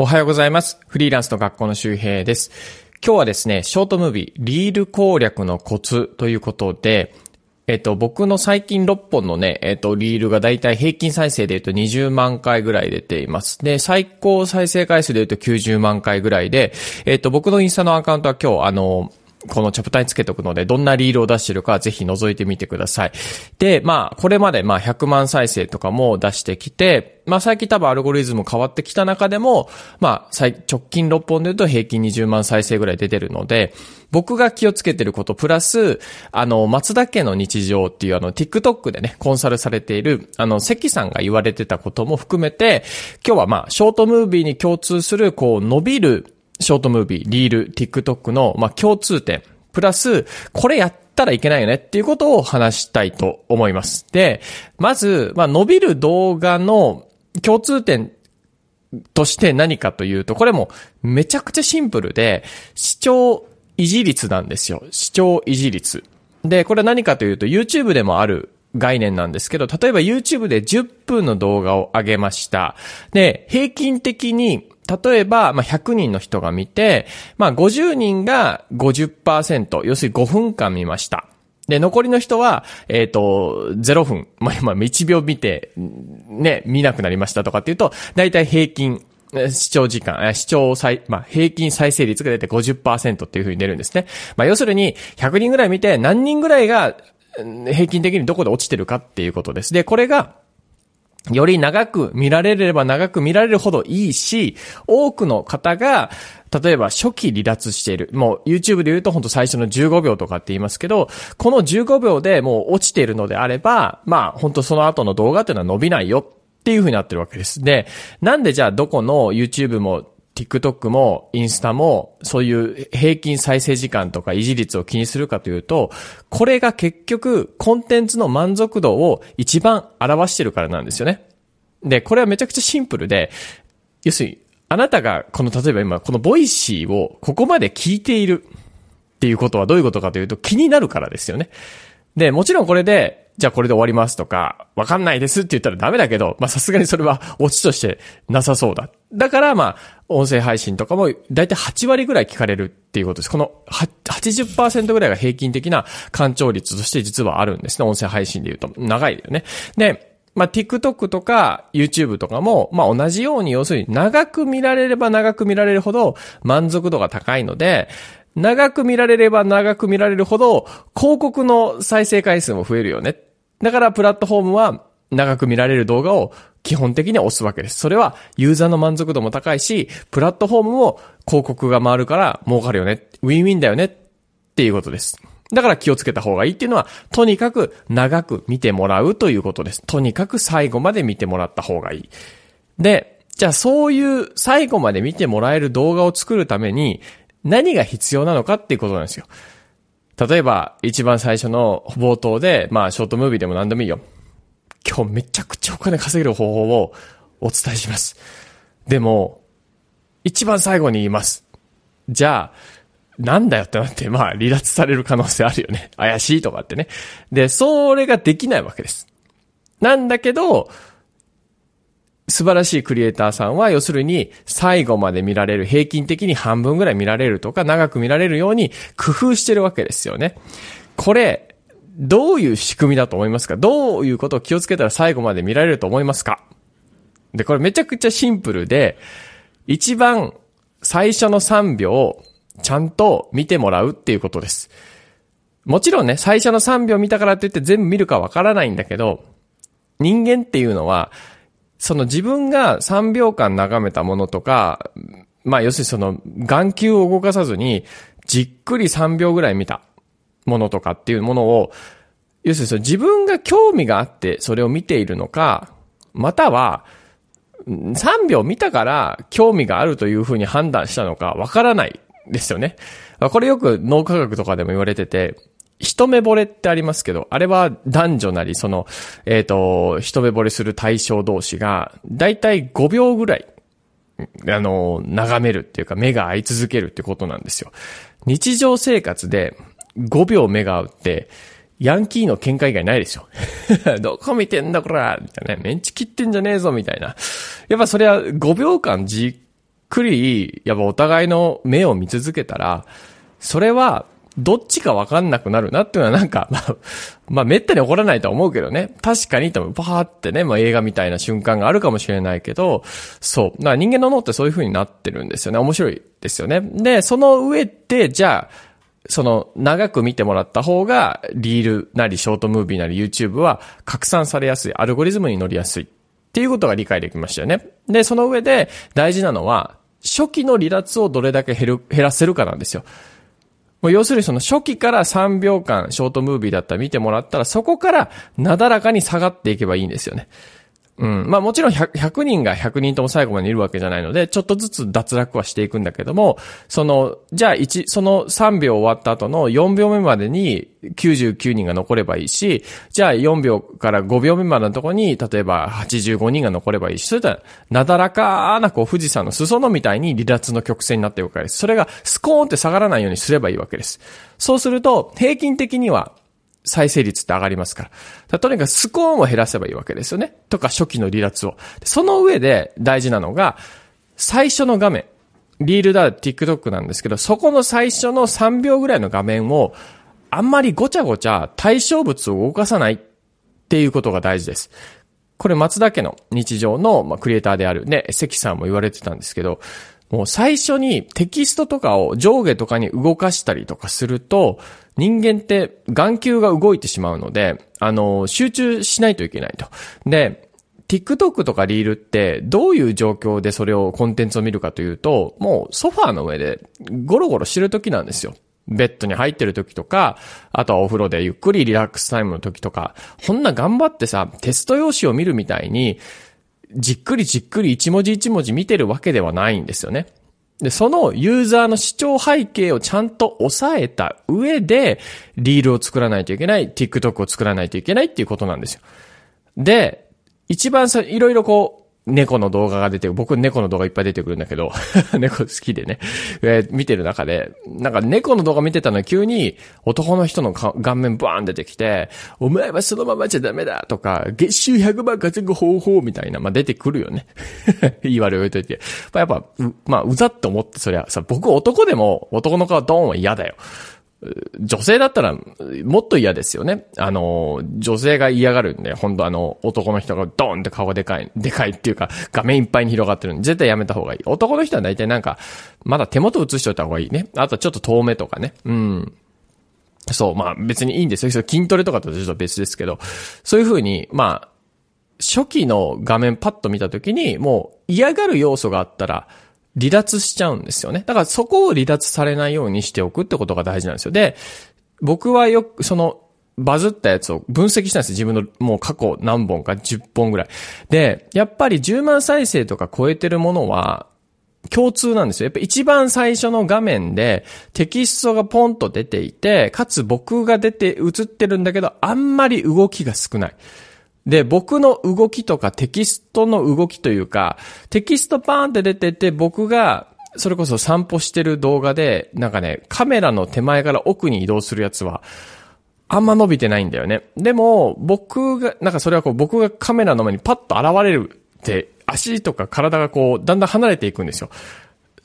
おはようございます。フリーランスの学校の周平です。今日はですね、ショートムービー、リール攻略のコツということで、えっと、僕の最近6本のね、えっと、リールがだいたい平均再生で言うと20万回ぐらい出ています。で、最高再生回数で言うと90万回ぐらいで、えっと、僕のインスタのアカウントは今日、あの、このチャプターにつけておくので、どんなリールを出してるかぜひ覗いてみてください。で、まあ、これまでまあ100万再生とかも出してきて、まあ最近多分アルゴリズム変わってきた中でも、まあ最直近6本で言うと平均20万再生ぐらい出てるので、僕が気をつけてることプラス、あの、松田家の日常っていうあの、TikTok でね、コンサルされている、あの、関さんが言われてたことも含めて、今日はまあ、ショートムービーに共通する、こう、伸びる、ショートムービー、リール、TikTok の、まあ、共通点、プラス、これやったらいけないよねっていうことを話したいと思います。で、まず、まあ、伸びる動画の共通点として何かというと、これもめちゃくちゃシンプルで、視聴維持率なんですよ。視聴維持率。で、これ何かというと、YouTube でもある概念なんですけど、例えば YouTube で10分の動画を上げました。で、平均的に、例えば、まあ、100人の人が見て、まあ、50人が50%、要するに5分間見ました。で、残りの人は、えっ、と、0分、まあ、今、1秒見て、ね、見なくなりましたとかっていうと、だいたい平均、視聴時間、視聴再、まあ、平均再生率が出て50%っていう風に出るんですね。まあ、要するに、100人ぐらい見て、何人ぐらいが、平均的にどこで落ちてるかっていうことです。で、これが、より長く見られれば長く見られるほどいいし、多くの方が、例えば初期離脱している。もう YouTube で言うとほんと最初の15秒とかって言いますけど、この15秒でもう落ちているのであれば、まあ本当その後の動画っていうのは伸びないよっていう風になってるわけです。で、なんでじゃあどこの YouTube も TikTok もインスタもそういう平均再生時間とか維持率を気にするかというと、これが結局コンテンツの満足度を一番表してるからなんですよね。で、これはめちゃくちゃシンプルで、要するに、あなたがこの例えば今このボイシーをここまで聞いているっていうことはどういうことかというと気になるからですよね。で、もちろんこれで、じゃあこれで終わりますとか、わかんないですって言ったらダメだけど、まあさすがにそれはオチとしてなさそうだ。だからまあ、音声配信とかもだいたい8割ぐらい聞かれるっていうことです。この80%ぐらいが平均的な干潮率として実はあるんですね。音声配信で言うと。長いよね。で、まあ、TikTok とか YouTube とかも、まあ、同じように要するに長く見られれば長く見られるほど満足度が高いので、長く見られれば長く見られるほど広告の再生回数も増えるよね。だからプラットフォームは長く見られる動画を基本的には押すわけです。それはユーザーの満足度も高いし、プラットフォームも広告が回るから儲かるよね。ウィンウィンだよねっていうことです。だから気をつけた方がいいっていうのは、とにかく長く見てもらうということです。とにかく最後まで見てもらった方がいい。で、じゃあそういう最後まで見てもらえる動画を作るために何が必要なのかっていうことなんですよ。例えば、一番最初の冒頭で、まあ、ショートムービーでも何でもいいよ。今日めちゃくちゃお金稼げる方法をお伝えします。でも、一番最後に言います。じゃあ、なんだよってなって、まあ、離脱される可能性あるよね。怪しいとかってね。で、それができないわけです。なんだけど、素晴らしいクリエイターさんは、要するに、最後まで見られる、平均的に半分ぐらい見られるとか、長く見られるように工夫してるわけですよね。これ、どういう仕組みだと思いますか？どういうことを気をつけたら最後まで見られると思いますか？で、これめちゃくちゃシンプルで、一番最初の3秒、ちゃんと見てもらうっていうことです。もちろんね、最初の3秒見たからって言って全部見るかわからないんだけど、人間っていうのは、その自分が3秒間眺めたものとか、まあ要するにその眼球を動かさずに、じっくり3秒ぐらい見た。ものとかっていうものを、要するにその自分が興味があってそれを見ているのか、または、3秒見たから興味があるというふうに判断したのかわからないですよね。これよく脳科学とかでも言われてて、一目惚れってありますけど、あれは男女なり、その、えっ、と、一目惚れする対象同士が、だいたい5秒ぐらい、あの、眺めるっていうか、目が合い続けるってことなんですよ。日常生活で5秒目が合うって、ヤンキーの喧嘩以外ないですよ。どこ見てんだこらみたいなね。メンチ切ってんじゃねえぞみたいな。やっぱそれは5秒間じっくり、やっぱお互いの目を見続けたら、それは、どっちかわかんなくなるなっていうのはなんか、まあ、まあ、めったに起こらないとは思うけどね。確かに多分、パーってね、まあ映画みたいな瞬間があるかもしれないけど、そう。だから人間の脳ってそういう風になってるんですよね。面白いですよね。で、その上で、じゃあ、その、長く見てもらった方が、リールなりショートムービーなり YouTube は拡散されやすい、アルゴリズムに乗りやすい。っていうことが理解できましたよね。で、その上で大事なのは、初期の離脱をどれだけ減る、減らせるかなんですよ。もう要するにその初期から3秒間ショートムービーだったら見てもらったらそこからなだらかに下がっていけばいいんですよね。うん。まあもちろん 100, 100, 人が100人とも最後までいるわけじゃないので、ちょっとずつ脱落はしていくんだけども、その、じゃあ1、その3秒終わった後の4秒目までに99人が残ればいいし、じゃあ4秒から5秒目までのとこに、例えば85人が残ればいいし、それとは、なだらかなこう富士山の裾野みたいに離脱の曲線になっていくわけです。それがスコーンって下がらないようにすればいいわけです。そうすると、平均的には再生率って上がりますから。とにかくスコーンを減らせばいいわけですよね。とか初期の離脱を。その上で大事なのが、最初の画面。リールだ、TikTok なんですけど、そこの最初の3秒ぐらいの画面を、あんまりごちゃごちゃ対象物を動かさないっていうことが大事です。これ松田家の日常の、クリエイターであるね、関さんも言われてたんですけど、もう最初にテキストとかを上下とかに動かしたりとかすると、人間って眼球が動いてしまうので、あの、集中しないといけないと。で、TikTok とかリールってどういう状況でそれをコンテンツを見るかというと、もうソファーの上でゴロゴロしてる時なんですよ。ベッドに入ってる時とか、あとはお風呂でゆっくりリラックスタイムの時とか、こんな頑張ってさ、テスト用紙を見るみたいに、じっくりじっくり一文字一文字見てるわけではないんですよね。で、そのユーザーの視聴背景をちゃんと抑えた上で、リールを作らないといけない、TikTok を作らないといけないっていうことなんですよ。で、一番さ、いろいろこう、猫の動画が出て、僕猫の動画いっぱい出てくるんだけど、猫好きでね、えー、見てる中で、なんか猫の動画見てたのに急に男の人の顔面バーン出てきて、お前はそのままじゃダメだとか、月収100万稼ぐ方法みたいな、まあ、出てくるよね。言い悪い置いといて。やっぱ、まあ、うざって思って、そりゃさ、僕男でも男の顔ドーンは嫌だよ。女性だったら、もっと嫌ですよね。あの、女性が嫌がるんで、本当あの、男の人がドーンって顔でかい、でかいっていうか、画面いっぱいに広がってるんで、絶対やめた方がいい。男の人は大体なんか、まだ手元映しといた方がいいね。あとちょっと遠目とかね。うん。そう、まあ別にいいんですよ。筋トレとかとちょっと別ですけど、そういう風に、まあ、初期の画面パッと見たときに、もう嫌がる要素があったら、離脱しちゃうんですよね。だからそこを離脱されないようにしておくってことが大事なんですよ。で、僕はよく、その、バズったやつを分析したんです自分のもう過去何本か10本ぐらい。で、やっぱり10万再生とか超えてるものは、共通なんですよ。やっぱ一番最初の画面でテキストがポンと出ていて、かつ僕が出て映ってるんだけど、あんまり動きが少ない。で、僕の動きとかテキストの動きというか、テキストパーンって出てて、僕が、それこそ散歩してる動画で、なんかね、カメラの手前から奥に移動するやつは、あんま伸びてないんだよね。でも、僕が、なんかそれはこう、僕がカメラの前にパッと現れるって、足とか体がこう、だんだん離れていくんですよ。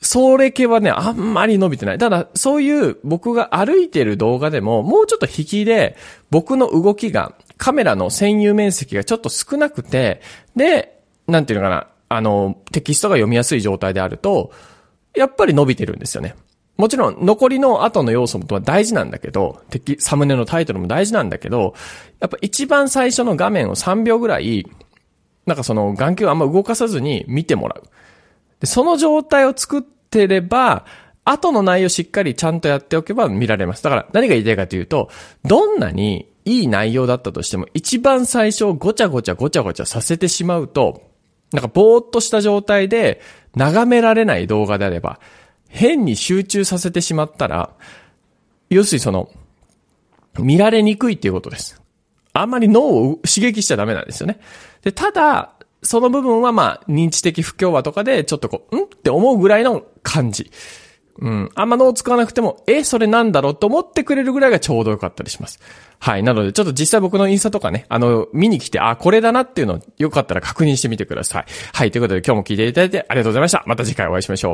それ系はね、あんまり伸びてない。ただ、そういう僕が歩いてる動画でも、もうちょっと引きで、僕の動きがカメラの占有面積がちょっと少なくて、で、なんていうのかな、あの、テキストが読みやすい状態であると、やっぱり伸びてるんですよね。もちろん、残りの後の要素も大事なんだけど、敵、サムネのタイトルも大事なんだけど、やっぱ一番最初の画面を3秒ぐらい、なんかその眼球をあんま動かさずに見てもらう。で、その状態を作ってれば、後の内容しっかりちゃんとやっておけば見られます。だから何が言いたいかというと、どんなにいい内容だったとしても、一番最初ごちゃごちゃごちゃごちゃさせてしまうと、なんかぼーっとした状態で眺められない動画であれば、変に集中させてしまったら、要するにその、見られにくいっていうことです。あんまり脳を刺激しちゃダメなんですよね。で、ただ、その部分はまあ、認知的不協和とかで、ちょっとこう、ん？って思うぐらいの感じ。うん。あんま脳使わなくても、え、それなんだろうと思ってくれるぐらいがちょうどよかったりします。はい。なので、ちょっと実際僕のインスタとかね、あの、見に来て、あ、これだなっていうのをよかったら確認してみてください。はい。ということで今日も聞いていただいてありがとうございました。また次回お会いしましょう。